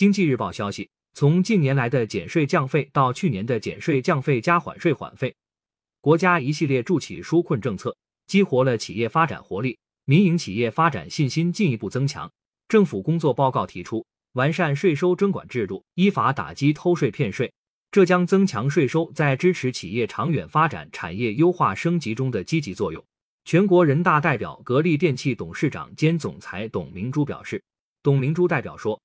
经济日报消息，从近年来的减税降费到去年的减税降费加缓税缓费，国家一系列助企纾困政策激活了企业发展活力，民营企业发展信心进一步增强。政府工作报告提出，完善税收征管制度，依法打击偷税骗税。这将增强税收在支持企业长远发展、产业优化升级中的积极作用。全国人大代表、格力电器董事长兼总裁董明珠表示，董明珠代表说，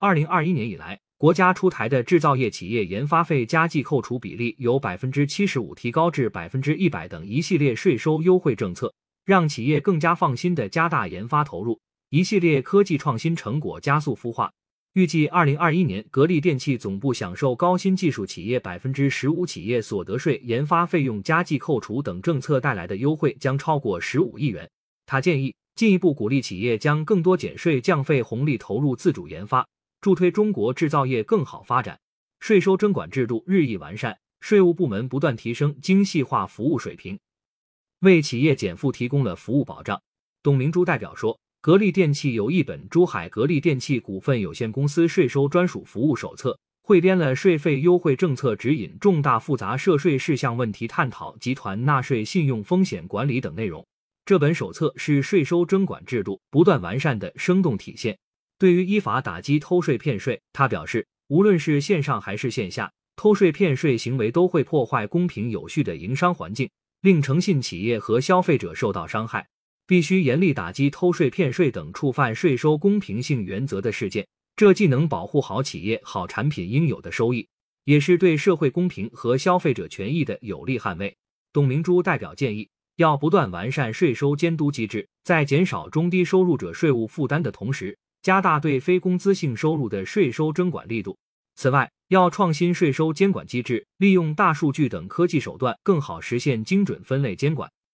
二零二一年以来，国家出台的制造业企业研发费加计扣除比例由百分之七十五提高至百分之一百等一系列税收优惠政策，让企业更加放心的加大研发投入，一系列科技创新成果加速孵化。预计二零二一年，格力电器总部享受高新技术企业百分之十五企业所得税研发费用加计扣除等政策带来的优惠将超过十五亿元。他建议进一步鼓励企业将更多减税降费红利投入自主研发，助推中国制造业更好发展。税收征管制度日益完善，税务部门不断提升精细化服务水平，为企业减负提供了服务保障。董明珠代表说。格力电器有一本《珠海格力电器股份有限公司税收专属服务手册》，汇编了税费优惠政策指引、重大复杂涉税事项问题探讨、集团纳税信用风险管理等内容。这本手册是税收征管制度不断完善的生动体现。对于依法打击偷税骗税，他表示，无论是线上还是线下，偷税骗税行为都会破坏公平有序的营商环境，令诚信企业和消费者受到伤害。必须严厉打击偷税骗税等触犯税收公平性原则的事件，这既能保护好企业好产品应有的收益，也是对社会公平和消费者权益的有力捍卫。董明珠代表建议，要不断完善税收监督机制，在减少中低收入者税务负担的同时，加大对非工资性收入的税收征管力度。此外，要创新税收监管机制，利用大数据等科技手段，更好实现精准分类监管。